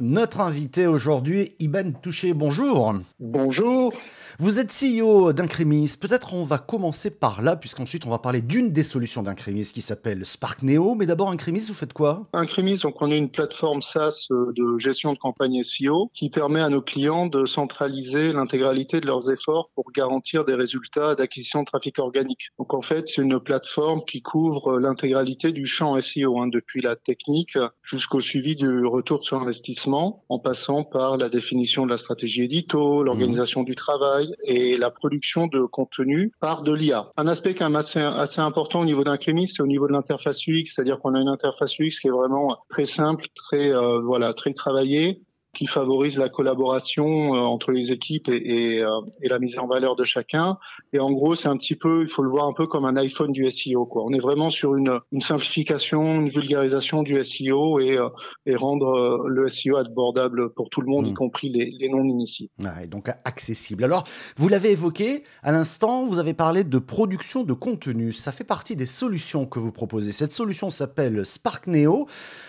Notre invité aujourd'hui, Iben Touché, bonjour. Bonjour. Vous êtes CEO d'Incremis. Peut-être on va commencer par là, puisqu'ensuite on va parler d'une des solutions d'Incremis qui s'appelle Spark Neo. Mais d'abord, Incremis, vous faites quoi? Incremis, donc on est une plateforme SaaS euh, de gestion de campagne SEO qui permet à nos clients de centraliser l'intégralité de leurs efforts pour garantir des résultats d'acquisition de trafic organique. Donc en fait, c'est une plateforme qui couvre l'intégralité du champ SEO, hein, depuis la technique jusqu'au suivi du retour sur investissement, en passant par la définition de la stratégie édito, l'organisation du travail et la production de contenu par de l'IA. Un aspect quand même assez, important au niveau d'un c'est au niveau de l'interface UX, c'est-à-dire qu'on a une interface UX qui est vraiment très simple, très euh, voilà, très travaillée, qui favorise la collaboration euh, entre les équipes et, et, euh, et, la mise en valeur de chacun. Et en gros, c'est un petit peu, il faut le voir un peu comme un iPhone du SEO. Quoi. On est vraiment sur une, une simplification, une vulgarisation du SEO et, euh, et rendre le SEO abordable pour tout le monde, y mmh. compris les, les non-initiés. Ouais, donc accessible. Alors, vous l'avez évoqué à l'instant, vous avez parlé de production de contenu. Ça fait partie des solutions que vous proposez. Cette solution s'appelle Spark Neo.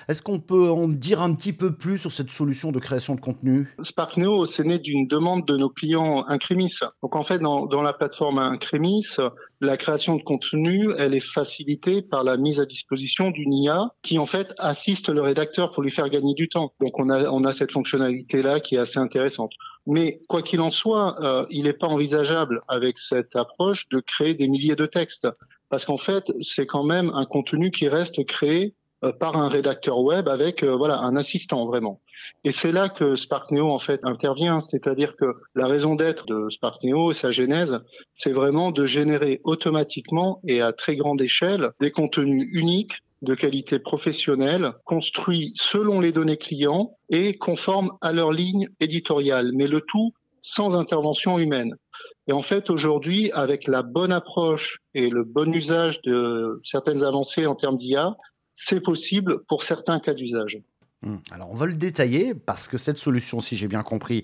Est-ce qu'on peut en dire un petit peu plus sur cette solution de création de contenu Spark Neo, c'est né d'une demande de nos clients Incremis. Donc en fait, dans, la plateforme Incremis, la création de contenu, elle est facilitée par la mise à disposition d'une IA qui en fait assiste le rédacteur pour lui faire gagner du temps. Donc on a, cette fonctionnalité-là qui est assez intéressante. Mais quoi qu'il en soit, euh, il n'est pas envisageable avec cette approche de créer des milliers de textes. Parce qu'en fait, c'est quand même un contenu qui reste créé par un rédacteur web avec euh, voilà un assistant vraiment. Et c'est là que SparkNeo en fait intervient, c'est-à-dire que la raison d'être de SparkNeo et sa genèse, c'est vraiment de générer automatiquement et à très grande échelle des contenus uniques de qualité professionnelle, construits selon les données clients et conformes à leur ligne éditoriale, mais le tout sans intervention humaine. Et en fait, aujourd'hui, avec la bonne approche et le bon usage de certaines avancées en termes d'IA, c'est possible pour certains cas d'usage. Hmm. Alors on va le détailler parce que cette solution, si j'ai bien compris,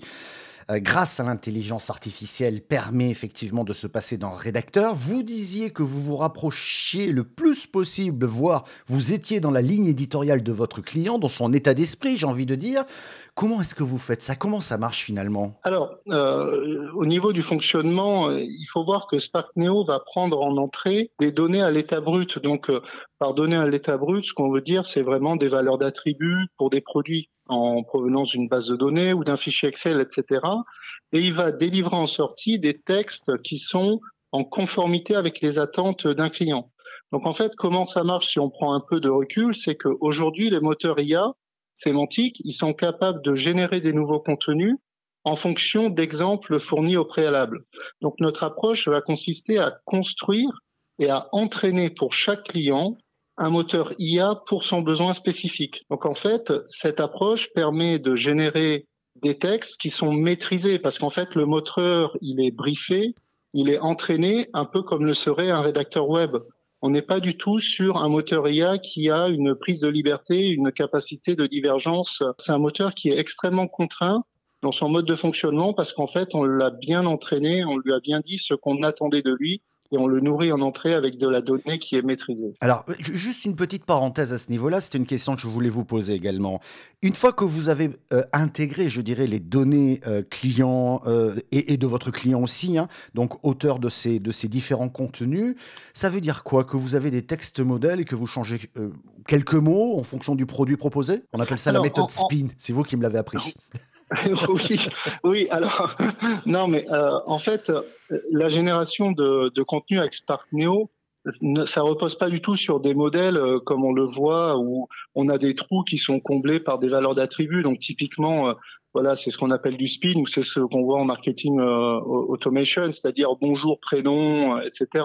euh, grâce à l'intelligence artificielle, permet effectivement de se passer d'un rédacteur. Vous disiez que vous vous rapprochiez le plus possible, voire vous étiez dans la ligne éditoriale de votre client, dans son état d'esprit, j'ai envie de dire. Comment est-ce que vous faites ça? Comment ça marche finalement? Alors, euh, au niveau du fonctionnement, euh, il faut voir que Spark Neo va prendre en entrée des données à l'état brut. Donc, par données à l'état brut, ce qu'on veut dire, c'est vraiment des valeurs d'attributs pour des produits en provenance d'une base de données ou d'un fichier Excel, etc. Et il va délivrer en sortie des textes qui sont en conformité avec les attentes d'un client. Donc en fait, comment ça marche si on prend un peu de recul, c'est qu'aujourd'hui, les moteurs IA sémantiques, ils sont capables de générer des nouveaux contenus en fonction d'exemples fournis au préalable. Donc notre approche va consister à construire et à entraîner pour chaque client un moteur IA pour son besoin spécifique. Donc en fait, cette approche permet de générer des textes qui sont maîtrisés parce qu'en fait le moteur, il est briefé, il est entraîné un peu comme le serait un rédacteur web on n'est pas du tout sur un moteur IA qui a une prise de liberté, une capacité de divergence. C'est un moteur qui est extrêmement contraint dans son mode de fonctionnement parce qu'en fait, on l'a bien entraîné, on lui a bien dit ce qu'on attendait de lui et on le nourrit en entrée avec de la donnée qui est maîtrisée. Alors, juste une petite parenthèse à ce niveau-là, c'est une question que je voulais vous poser également. Une fois que vous avez euh, intégré, je dirais, les données euh, clients euh, et, et, de votre client aussi, hein, donc auteur de ces, de ces différents contenus, ça veut dire quoi? Que vous avez des textes modèles et que vous changez quelques mots en fonction du produit proposé? On appelle ça la méthode SPIN, c'est vous qui me l'avez appris. oui, oui, alors, non, mais euh, en fait, la génération de, de contenu avec Spark Neo, ça repose pas du tout sur des modèles euh, comme on le voit où on a des trous qui sont comblés par des valeurs d'attributs. Donc typiquement, euh, voilà, c'est ce qu'on appelle du spin ou c'est ce qu'on voit en marketing euh, automation, c'est-à-dire bonjour, prénom, etc.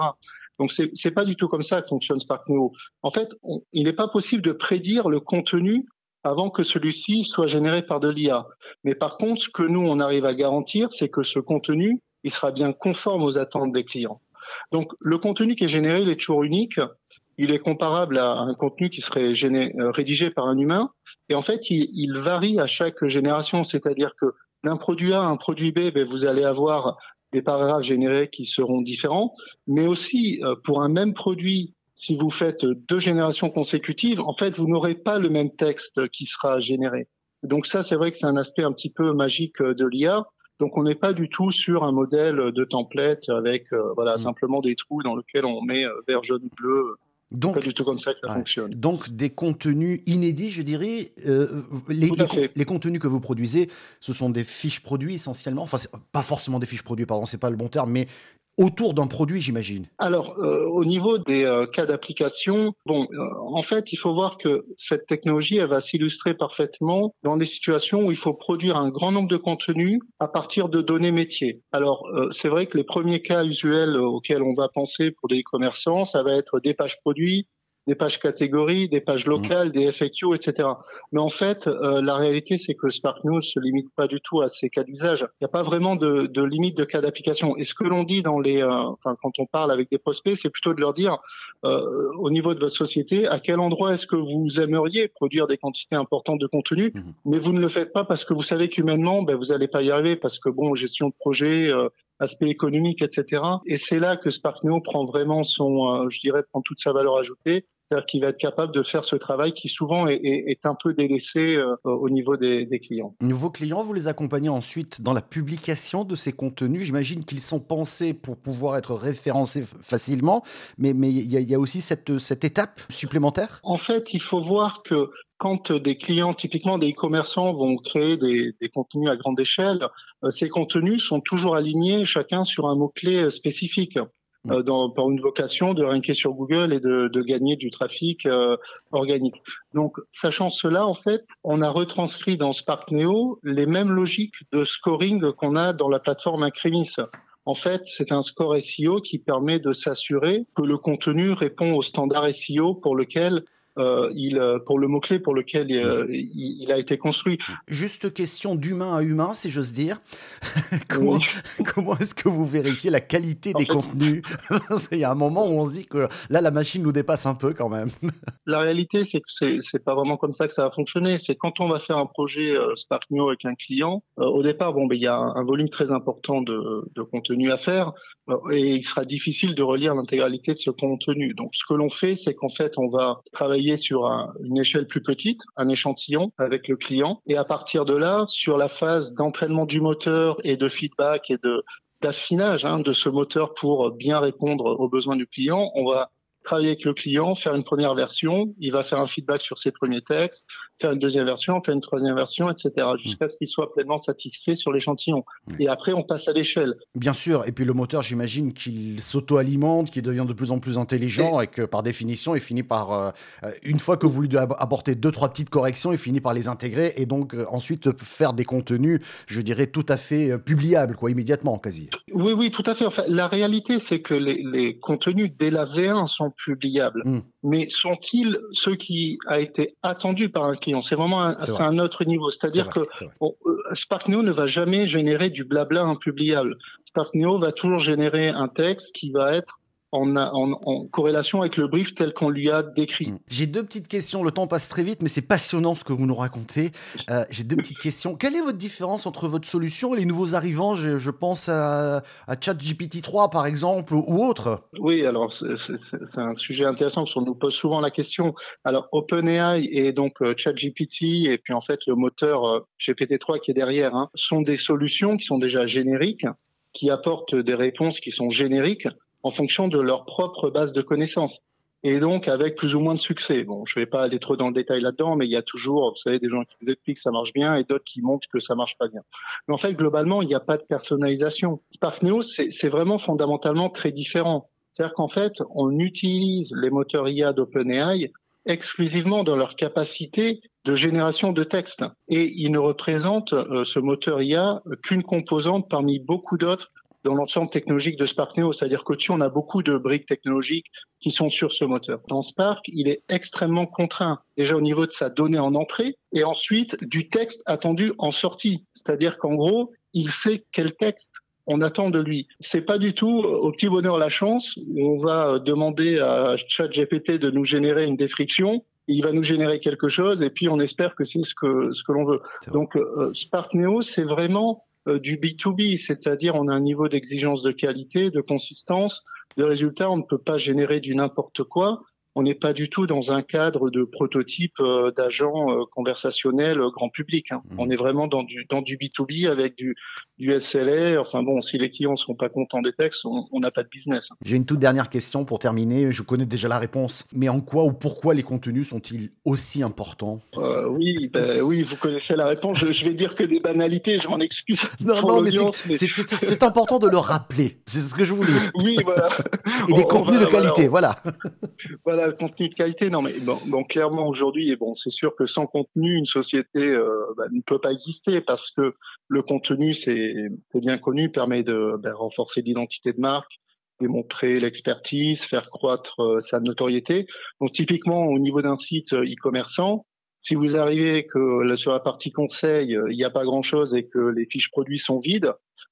Donc c'est c'est pas du tout comme ça que fonctionne Spark Neo. En fait, il n'est pas possible de prédire le contenu avant que celui-ci soit généré par de l'IA. Mais par contre, ce que nous, on arrive à garantir, c'est que ce contenu, il sera bien conforme aux attentes des clients. Donc, le contenu qui est généré, il est toujours unique. Il est comparable à un contenu qui serait euh, rédigé par un humain. Et en fait, il, varie à chaque génération. C'est-à-dire que d'un produit A à un produit B, ben, vous allez avoir des paragraphes générés qui seront différents. Mais aussi, euh, pour un même produit, si vous faites deux générations consécutives, en fait, vous n'aurez pas le même texte qui sera généré. Donc ça, c'est vrai que c'est un aspect un petit peu magique de l'IA. Donc on n'est pas du tout sur un modèle de template avec voilà mmh. simplement des trous dans lesquels on met vert, jaune, bleu donc, pas du tout comme ça que ça fonctionne. Donc des contenus inédits, je dirais. Euh, les, les, contenus que vous produisez, ce sont des fiches produits essentiellement. Enfin, pas forcément des fiches produits, pardon, c'est pas le bon terme, mais autour d'un produit, j'imagine Alors, euh, au niveau des euh, cas d'application, bon, euh, en fait, il faut voir que cette technologie, elle va s'illustrer parfaitement dans des situations où il faut produire un grand nombre de contenus à partir de données métiers. Alors, c'est vrai que les premiers cas usuels auxquels on va penser pour des commerçants, ça va être des pages produits, des pages catégories, des pages mmh. locales, des FAQ, etc. Mais en fait, euh, la réalité, c'est que Spark News se limite pas du tout à ces cas d'usage. Il n'y a pas vraiment de, de, limite de cas d'application. Et ce que l'on dit dans les, euh, enfin, quand on parle avec des prospects, c'est plutôt de leur dire, euh, au niveau de votre société, à quel endroit est-ce que vous aimeriez produire des quantités importantes de contenu, mmh. mais vous ne le faites pas parce que vous savez qu'humainement, ben, vous n'allez pas y arriver parce que bon, gestion de projet, euh, aspect économique, etc. Et c'est là que Spark Neo prend vraiment son, je dirais, prend toute sa valeur ajoutée c'est-à-dire qu'il va être capable de faire ce travail qui souvent est, un peu délaissé euh, au niveau des, clients. Vos clients, vous les accompagnez ensuite dans la publication de ces contenus. J'imagine qu'ils sont pensés pour pouvoir être référencés facilement, mais il y, a aussi cette, cette étape supplémentaire? En fait, il faut voir que quand des clients, typiquement des e-commerçants, vont créer des, des, contenus à grande échelle, euh, ces contenus sont toujours alignés chacun sur un mot-clé euh, spécifique. Euh, dans, par une vocation de ranker sur Google et de, de gagner du trafic euh, organique. Donc, sachant cela, en fait, on a retranscrit dans Spark Neo les mêmes logiques de scoring qu'on a dans la plateforme Incremis. En fait, c'est un score SEO qui permet de s'assurer que le contenu répond au standard SEO pour lequel euh, il, euh, pour le mot-clé pour lequel euh, il, a été construit. Juste question d'humain à humain, si j'ose dire. comment, comment est-ce que vous vérifiez la qualité des contenus Il y a un moment où on se dit que là, la machine nous dépasse un peu quand même. la réalité, c'est que c'est, pas vraiment comme ça que ça va fonctionner. C'est quand on va faire un projet Spark New avec un client, au départ, bon, ben, il y a un, volume très important de, de contenu à faire et il sera difficile de relire l'intégralité de ce contenu. Donc, ce que l'on fait, c'est qu'en fait, on va travailler sur une échelle plus petite, un échantillon avec le client. Et à partir de là, sur la phase d'entraînement du moteur et de feedback et de d'affinage hein, de ce moteur pour bien répondre aux besoins du client, on va travailler avec le client, faire une première version, il va faire un feedback sur ses premiers textes, faire une deuxième version, faire une troisième version, etc., mmh. jusqu'à ce qu'il soit pleinement satisfait sur l'échantillon. Et après, on passe à l'échelle. Bien sûr, et puis le moteur, j'imagine qu'il s'auto-alimente, qu'il devient de plus en plus intelligent et, que par définition, il finit par, euh, une fois que vous lui apportez deux, trois petites corrections, il finit par les intégrer et donc euh, ensuite faire des contenus, je dirais, tout à fait euh, publiables, quoi, immédiatement, quasi. Oui, oui, tout à fait. Enfin, la réalité, c'est que les, les, contenus dès la V1 sont publiables. Mmh. Mais sont-ils ceux qui a été attendu par un client? C'est vraiment un, un autre niveau. C'est-à-dire que euh, Spark Neo ne va jamais générer du blabla impubliable. Spark Neo va toujours générer un texte qui va être en, en, corrélation avec le brief tel qu'on lui a décrit. Hmm. J'ai deux petites questions, le temps passe très vite, mais c'est passionnant ce que vous nous racontez. Euh, j'ai deux petites questions. Quelle est votre différence entre votre solution et les nouveaux arrivants? Je, pense à, à ChatGPT 3 par exemple ou autre Oui, alors c'est un sujet intéressant parce qu'on nous pose souvent la question. Alors OpenAI et donc euh, ChatGPT et puis en fait le moteur euh, GPT-3 qui est derrière hein, sont des solutions qui sont déjà génériques qui apportent des réponses qui sont génériques en fonction de leur propre base de connaissances. Et donc avec plus ou moins de succès. Bon, je ne vais pas aller trop dans le détail là-dedans, mais il y a toujours, vous savez, des gens qui vous expliquent que ça marche bien et d'autres qui montrent que ça marche pas bien. Mais en fait, globalement, il n'y a pas de personnalisation. Spark News, c'est vraiment fondamentalement très différent. C'est-à-dire qu'en fait, on utilise les moteurs IA d'OpenAI exclusivement dans leur capacité de génération de texte. Et ils ne représentent, euh, ce moteur IA, qu'une composante parmi beaucoup d'autres dans l'ensemble technologique de Spark Neo, c'est-à-dire qu'au-dessus, on a beaucoup de briques technologiques qui sont sur ce moteur. Dans Spark, il est extrêmement contraint, déjà au niveau de sa donnée en entrée, et ensuite du texte attendu en sortie. C'est-à-dire qu'en gros, il sait quel texte on attend de lui. C'est pas du tout au petit bonheur la chance on va demander à ChatGPT de nous générer une description il va nous générer quelque chose et puis on espère que c'est ce que ce que l'on veut. Donc euh, Spark Neo, c'est vraiment du B2B, c'est-à-dire on a un niveau d'exigence de qualité, de consistance, de résultat, on ne peut pas générer du n'importe quoi. On n'est pas du tout dans un cadre de prototype euh, d'agent euh, conversationnel grand public. Hein. Mmh. On est vraiment dans du dans du B2B avec du du SLA. Enfin bon, si les clients sont pas contents des textes, on n'a pas de business. Hein. J'ai une toute dernière question pour terminer. Je connais déjà la réponse, mais en quoi ou pourquoi les contenus sont-ils aussi importants? Euh, Oui, ben, oui, vous connaissez la réponse. Je, vais dire que des banalités. Je m'en excuse. Non, non, mais c'est important de le rappeler. C'est ce que je voulais. Oui, voilà. Et des contenus de qualité, voilà. Voilà, le contenu de qualité. Non, mais bon, clairement aujourd'hui, et bon, c'est sûr que sans contenu, une société euh, bah, ne peut pas exister parce que le contenu, c'est bien connu, permet de ben, renforcer l'identité de marque, démontrer l'expertise, faire croître euh, sa notoriété. Donc typiquement au niveau d'un site euh, e-commerçant, si vous arrivez que sur la partie conseil, il n'y a pas grand-chose et que les fiches produits sont vides,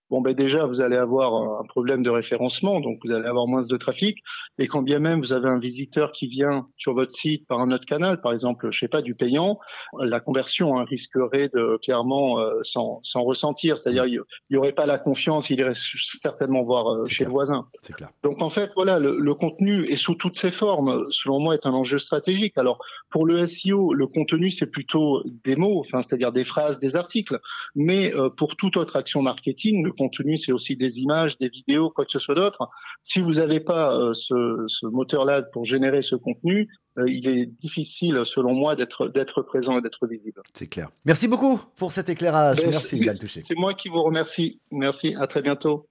bon ben déjà vous allez avoir un problème de référencement, donc vous allez avoir moins de trafic. Et quand bien même vous avez un visiteur qui vient sur votre site par un autre canal, par exemple, je sais pas, du payant, la conversion hein, risquerait de clairement euh, sans, ressentir, c'est-à-dire il n'y aurait pas la confiance, il irait certainement voir euh, chez le voisin. Clair. Donc en fait voilà, le, le, contenu est sous toutes ses formes, selon moi, est un enjeu stratégique. Alors pour le SEO, le contenu c'est plutôt des mots, enfin c'est-à-dire des phrases, des articles, mais euh, pour toute autre action marketing, le contenu, c'est aussi des images, des vidéos, quoi que ce soit d'autre. Si vous n'avez pas euh, ce, moteur-là pour générer ce contenu, euh, il est difficile, selon moi, d'être présent et d'être visible. C'est clair. Merci beaucoup pour cet écéclairage. Ben, Merci, C'est moi qui vous remercie. Merci. À très bientôt.